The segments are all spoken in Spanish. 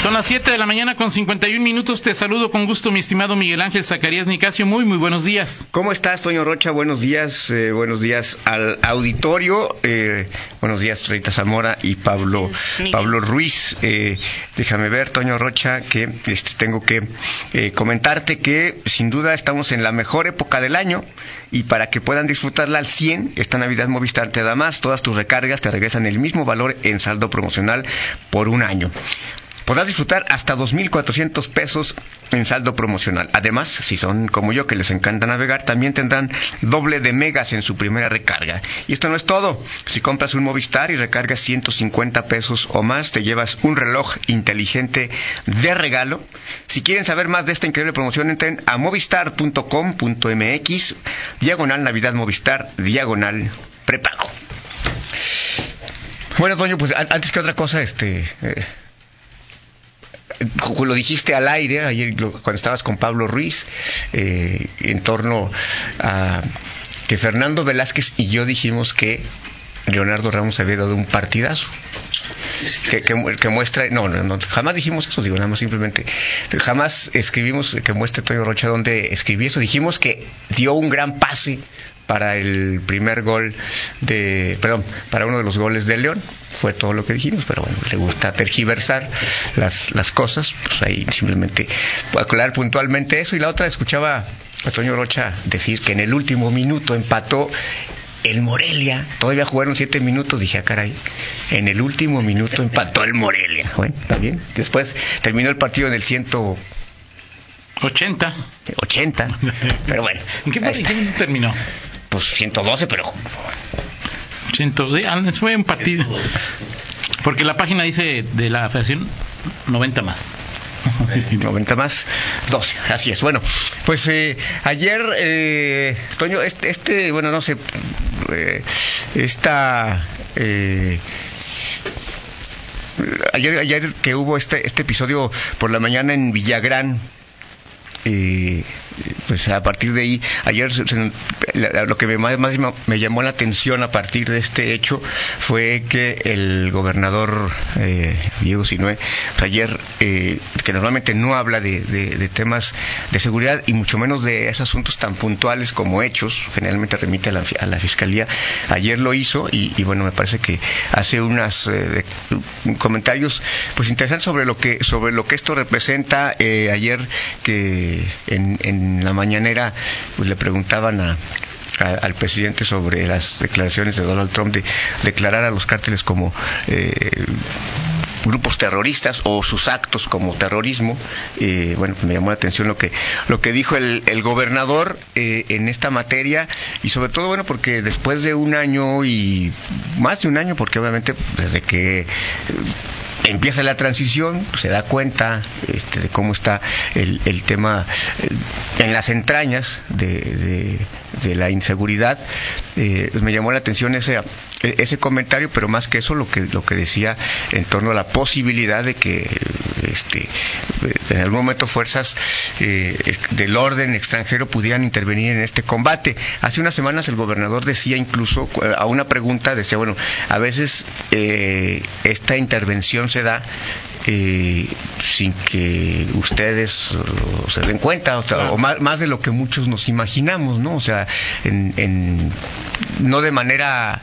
Son las 7 de la mañana con 51 minutos. Te saludo con gusto, mi estimado Miguel Ángel Zacarías Nicasio. Muy, muy buenos días. ¿Cómo estás, Toño Rocha? Buenos días. Eh, buenos días al auditorio. Eh, buenos días, Rita Zamora y Pablo, Pablo Ruiz. Eh, déjame ver, Toño Rocha, que este, tengo que comentarte que sin duda estamos en la mejor época del año y para que puedan disfrutarla al 100, esta Navidad Movistar te da más. Todas tus recargas te regresan el mismo valor en saldo promocional por un año. Podrás disfrutar hasta 2.400 pesos en saldo promocional. Además, si son como yo que les encanta navegar, también tendrán doble de megas en su primera recarga. Y esto no es todo. Si compras un Movistar y recargas 150 pesos o más, te llevas un reloj inteligente de regalo. Si quieren saber más de esta increíble promoción, entren a movistar.com.mx, diagonal Navidad Movistar, diagonal prepago. Bueno, Toño, pues antes que otra cosa, este... Eh, lo dijiste al aire ayer cuando estabas con Pablo Ruiz eh, en torno a que Fernando Velázquez y yo dijimos que Leonardo Ramos había dado un partidazo. Que, que, muestra, no, no, no, jamás dijimos eso, digo, nada más simplemente, jamás escribimos que muestre Toyo Rocha donde escribí eso, dijimos que dio un gran pase para el primer gol de, perdón, para uno de los goles de León. Fue todo lo que dijimos, pero bueno, le gusta tergiversar las, las cosas, pues ahí simplemente aclarar puntualmente eso. Y la otra, escuchaba a Toño Rocha decir que en el último minuto empató el Morelia. Todavía jugaron siete minutos, dije, ah, caray. En el último minuto empató el Morelia. Bueno, está bien. Después terminó el partido en el ciento... 80. 80. Pero bueno. ¿En qué, ¿en qué minuto terminó? pues 112, pero... 112, ah, fue un partido. Porque la página dice de la federación 90 más. 90 más 12, así es. Bueno, pues eh, ayer, eh, Toño, este, este, bueno, no sé, eh, esta... Eh, ayer, ayer que hubo este, este episodio por la mañana en Villagrán, eh, pues a partir de ahí, ayer lo que más, me llamó la atención a partir de este hecho fue que el gobernador eh, Diego Sinue, pues ayer, eh, que normalmente no habla de, temas de seguridad y mucho menos de esos asuntos tan puntuales como hechos, generalmente remite a la, fiscalía, ayer lo hizo y, bueno, me parece que hace unos eh, comentarios pues interesantes sobre lo que sobre lo que esto representa ayer que en en la mañanera pues, le preguntaban a, al presidente sobre las declaraciones de Donald Trump de declarar a los cárteles como eh, grupos terroristas o sus actos como terrorismo. Eh, bueno, me llamó la atención lo que lo que dijo el, gobernador eh, en esta materia y sobre todo, bueno, porque después de un año y más de un año, porque obviamente desde que empieza la transición, se da cuenta este, de cómo está el, el tema eh, en las entrañas de, de, la inseguridad. Eh, me llamó la atención ese, ese comentario, pero más que eso, lo que, lo que decía en torno a la posibilidad de que este, en algún momento fuerzas eh, del orden extranjero pudieran intervenir en este combate. Hace unas semanas el gobernador decía incluso, a una pregunta, decía, bueno, a veces esta intervención se da eh, sin que ustedes se den cuenta, o, más, de lo que muchos nos imaginamos, ¿no? O sea, en, no de manera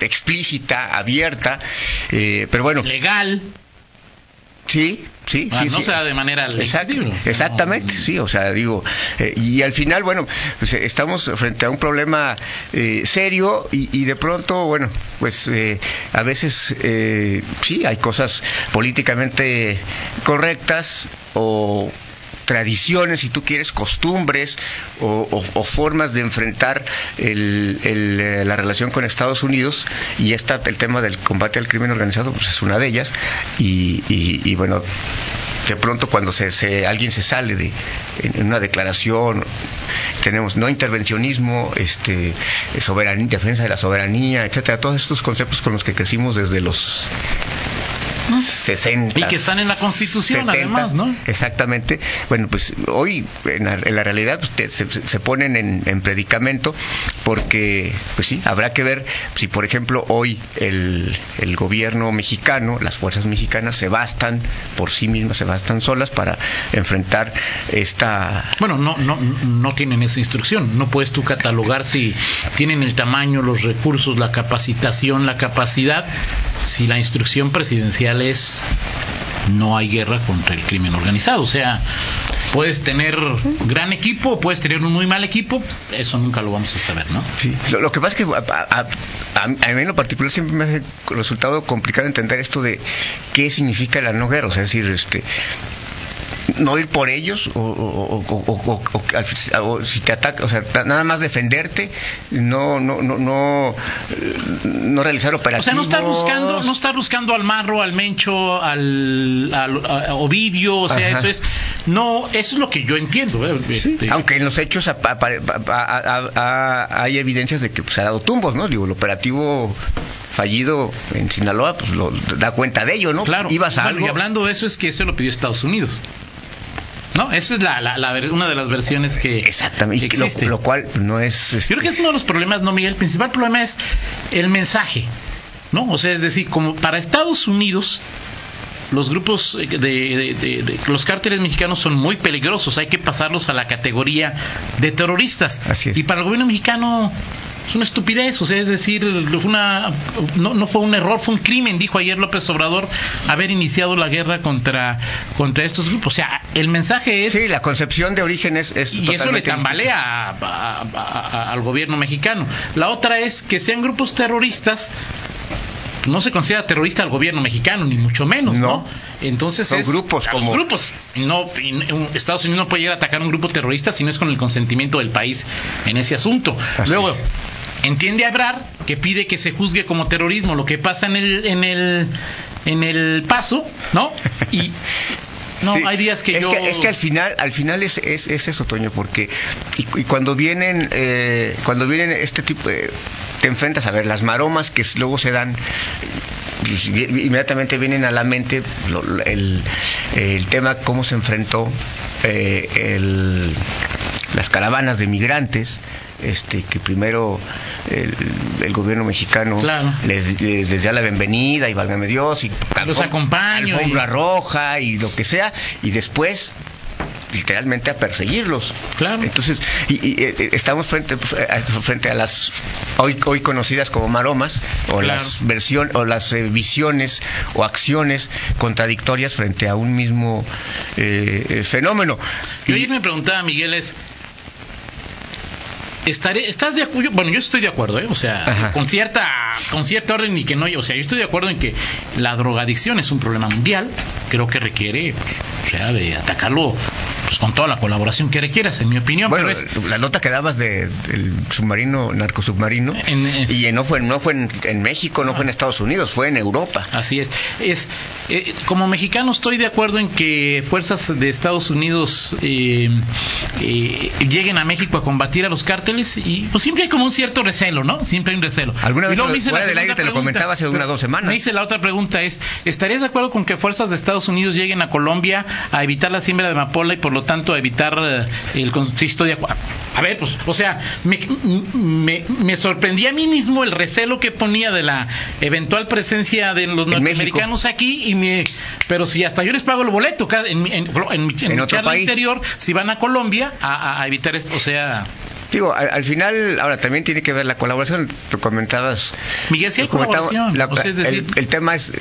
explícita, abierta, eh, pero bueno. Legal. Sí, sí, ah, sí. No sea de manera Exactamente, sí, o sea, digo, eh, y al final, bueno, pues eh, estamos frente a un problema eh, serio y, de pronto, bueno, pues a veces sí, hay cosas políticamente correctas o tradiciones, si tú quieres, costumbres o, formas de enfrentar eh, la relación con Estados Unidos y esta, el tema del combate al crimen organizado pues es una de ellas y, bueno de pronto cuando se, alguien se sale de en, una declaración tenemos no intervencionismo este soberanía defensa de la soberanía etcétera todos estos conceptos con los que crecimos desde los 60. Y que están en la Constitución, además, ¿no? Exactamente. Bueno, pues hoy, en la, en la realidad, pues, se ponen en, en predicamento porque, pues sí, habrá que ver si, por ejemplo, hoy el, el gobierno mexicano, las fuerzas mexicanas se bastan por sí mismas, se bastan solas para enfrentar esta Bueno, no, no, no tienen esa instrucción. No puedes tú catalogar si tienen el tamaño, los recursos, la capacitación, la capacidad. Si la instrucción presidencial es no hay guerra contra el crimen organizado. O sea, puedes tener gran equipo, puedes tener un muy mal equipo. Eso nunca lo vamos a saber, ¿no? Sí, lo, que pasa es que a- a mí en lo particular siempre me ha resultado complicado entender esto de qué significa la no guerra, o sea, es decir, este no ir por ellos o, o- o- o- o- o- o si te ataca, o sea, nada más defenderte, no no no no, no realizar O operativos. sea, no estar buscando, no estar buscando al Marro, al Mencho, al, al- a Ovidio, o sea, Ajá. eso es, no, eso es lo que yo entiendo. ¿eh? Este, Aunque en los hechos a- hay evidencias de que pues, se ha dado tumbos, ¿no? Digo, el operativo fallido en Sinaloa, pues lo da cuenta de ello, ¿no? Claro. Ibas a Bueno, algo. y hablando de eso es que eso lo pidió Estados Unidos. ¿No? Esa es la, la- una de las versiones que, Exactamente, que lo, existe. lo cual no es... este, Yo creo que es uno de los problemas, no, Miguel. El principal problema es el mensaje. ¿No? O sea, es decir, como para Estados Unidos, los grupos de, de- de- de- los cárteles mexicanos son muy peligrosos. Hay que pasarlos a la categoría de terroristas. Así es. Y para el gobierno mexicano es una estupidez. O sea, es decir, una, no, no fue un error, fue un crimen, dijo ayer López Obrador, haber iniciado la guerra contra, contra estos grupos. O sea, el mensaje es Sí, la concepción de origen es, es y eso le tambalea a- a- a- a- al gobierno mexicano. La otra es que sean grupos terroristas. No se considera terrorista al gobierno mexicano, ni mucho menos, ¿no? No. Entonces Son es grupos a los como- grupos. Y No, y un- Estados Unidos no puede llegar a atacar a un grupo terrorista si no es con el consentimiento del país en ese asunto. Así Luego, entiende a Ebrard que pide que se juzgue como terrorismo lo que pasa en el en el en el paso, ¿no? Y no, Sí, hay días que es yo Que, es que al final, al final es, es, es eso, Toño, porque y, y cuando vienen, eh, cuando vienen este tipo de, te enfrentas a ver las maromas que luego se dan, pues, inmediatamente vienen a la mente el, el tema cómo se enfrentó eh, el- las caravanas de migrantes. Este, que primero el, el gobierno mexicano Claro. les, les, les da la bienvenida y válgame Dios y Los acompaño alfombra y- roja y lo que sea, y después literalmente a perseguirlos. Claro. Entonces, y, y, eh, estamos frente, pues, a, frente a las hoy, hoy conocidas como maromas, o Claro. las versión, o las eh, visiones o acciones contradictorias frente a un mismo eh, eh, fenómeno. Yo Y- ayer me preguntaba, Miguel, es. Estaré, ¿Estás de acuerdo? Bueno, yo estoy de acuerdo, ¿eh? O sea, Ajá. con cierta, con cierta orden y que no, o sea, yo estoy de acuerdo en que la drogadicción es un problema mundial. Creo que requiere, o sea, de atacarlo pues, con toda la colaboración que requieras, en mi opinión. bueno, pero es, la nota que dabas de- del submarino, narcosubmarino, En- en- y no fue, no fue en, en México, no fue en Estados Unidos, fue en Europa. Así es. es eh, como mexicano estoy de acuerdo en que fuerzas de Estados Unidos eh, eh, lleguen a México a combatir a los cárteles y pues siempre hay como un cierto recelo, ¿no? Siempre hay un recelo. Alguna Y vez fuera del aire te lo comentaba hace unas dos semanas. Me hice la otra pregunta es, ¿estarías de acuerdo con que fuerzas de Estados Unidos lleguen a Colombia a evitar la siembra de amapola y por lo tanto a evitar eh, el consisto de acu- A ver, pues, o sea, me, me, me sorprendía a mí mismo el recelo que ponía de la eventual presencia de los norteamericanos aquí y me pero si hasta yo les pago el boleto en, en, en, en En mi otro charla país. interior si van a Colombia a, evitar esto, o sea, Digo, al, al final, ahora también tiene que ver la colaboración. Tú comentabas. Miguel, sí hay colaboración, la- o sea, es decir- el, el tema es.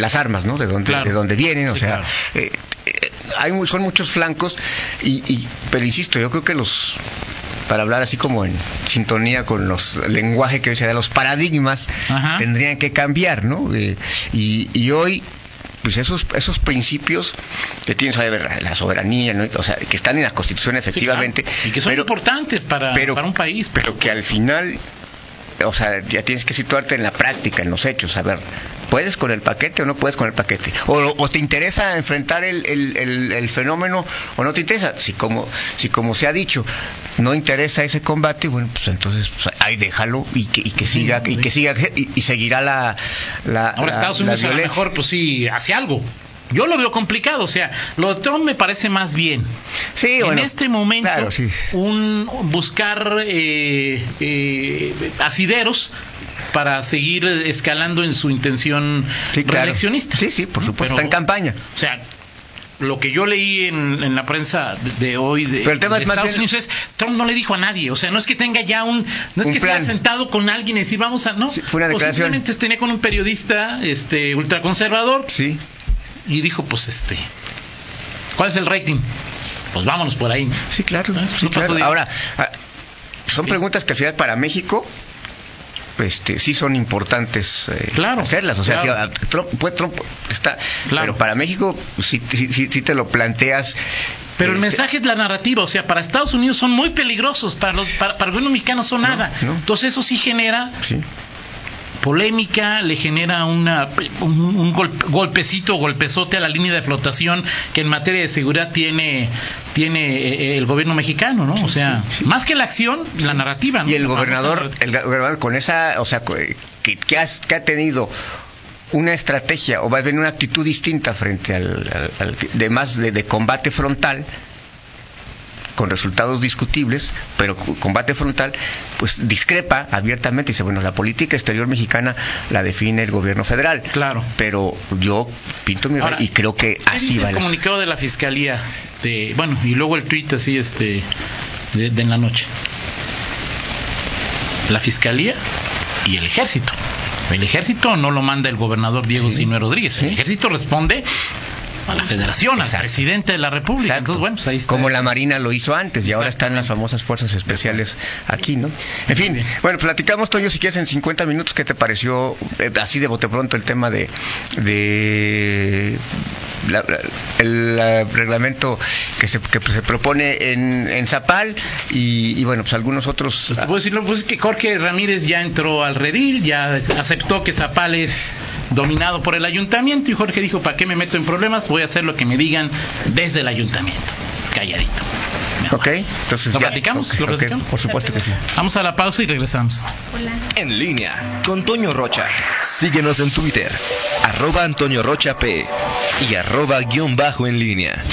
Las armas, ¿no? De dónde, Claro. de dónde vienen, o Sí, sea, claro. eh, eh, hay son muchos flancos, y, y- pero insisto, yo creo que los, para hablar así como en sintonía con los lenguaje que hoy se da, los paradigmas Ajá. tendrían que cambiar, ¿no? Eh, y, y hoy pues esos esos principios que tienen saber la soberanía, ¿no? o sea, que están en la Constitución sí, efectivamente, claro, y que son pero- importantes para, pero- para un país. pero que al final o sea, ya tienes que situarte en la práctica, en los hechos, a ver, ¿puedes con el paquete o no puedes con el paquete? ¿O, te interesa enfrentar el, el, fenómeno o no te interesa? Si como, si como se ha dicho, no interesa ese combate, bueno, pues entonces pues, ahí déjalo y que, y que siga, y que siga, y, seguirá la, la Ahora Estados Unidos a lo mejor, pues sí, hace algo yo lo veo complicado, o sea, lo de Trump me parece más bien. Sí, en este momento, un buscar eh, eh, asideros para seguir escalando en su intención reeleccionista. Sí, sí, por supuesto, está en campaña. O sea, lo que yo leí en, la prensa de, hoy de, Estados Unidos es Trump no le dijo a nadie, o sea, no es que tenga ya un, no es que sea sentado con alguien y decir vamos a, no, fue una declaración. Posiblemente tenía con un periodista, este, ultraconservador, sí y dijo, pues este, ¿cuál es el rating? Pues vámonos por ahí. Sí, claro. Ah, Ahora, ah, son preguntas que al final para México este, sí son importantes eh, hacerlas. O sea, Trump, pues, Trump está, pero para México sí, sí, te lo planteas. Pero el este mensaje es la narrativa, o sea, para Estados Unidos son muy peligrosos, para los para, para el mexicano son nada. Entonces eso sí genera polémica, le genera una, un, golpecito, golpezote a la línea de flotación que en materia de seguridad tiene, tiene eh, el gobierno mexicano, ¿no? O sea, más que la acción, la narrativa. Y el gobernador, el gobernador con esa, o sea, que, que, ha tenido una estrategia o va a tener una actitud distinta frente al, de más de combate frontal con resultados discutibles, pero combate frontal, pues discrepa abiertamente y dice, bueno, la política exterior mexicana la define el gobierno federal. Claro. Pero yo pinto mi y creo que así va. El comunicado de la fiscalía, de, bueno, y luego el tuit así, este, de, en la noche. La fiscalía y el ejército. El ejército no lo manda el gobernador Diego sí, Rodríguez. El ejército responde a la federación, al presidente de la república. Entonces, bueno, pues ahí está. Como la Marina lo hizo antes y ahora están las famosas fuerzas especiales aquí, ¿no? En fin, bueno, platicamos, Toño, si quieres en 50 minutos, ¿qué te pareció eh, así de bote pronto el tema de, de el reglamento que se, que se propone en, en Zapal y, bueno, pues algunos otros... Pues, puedo decirlo, pues que Jorge Ramírez ya entró al redil, ya aceptó que Zapal es dominado por el ayuntamiento y Jorge dijo, ¿para qué me meto en problemas? Voy a hacer lo que me digan desde el ayuntamiento. Calladito. Ok, entonces ¿Lo platicamos? ¿Lo platicamos? por supuesto que sí. Vamos a la pausa y regresamos. Hola. En línea con Toño Rocha. Síguenos en Twitter, arroba Antonio Rocha P y arroba guion bajo en línea.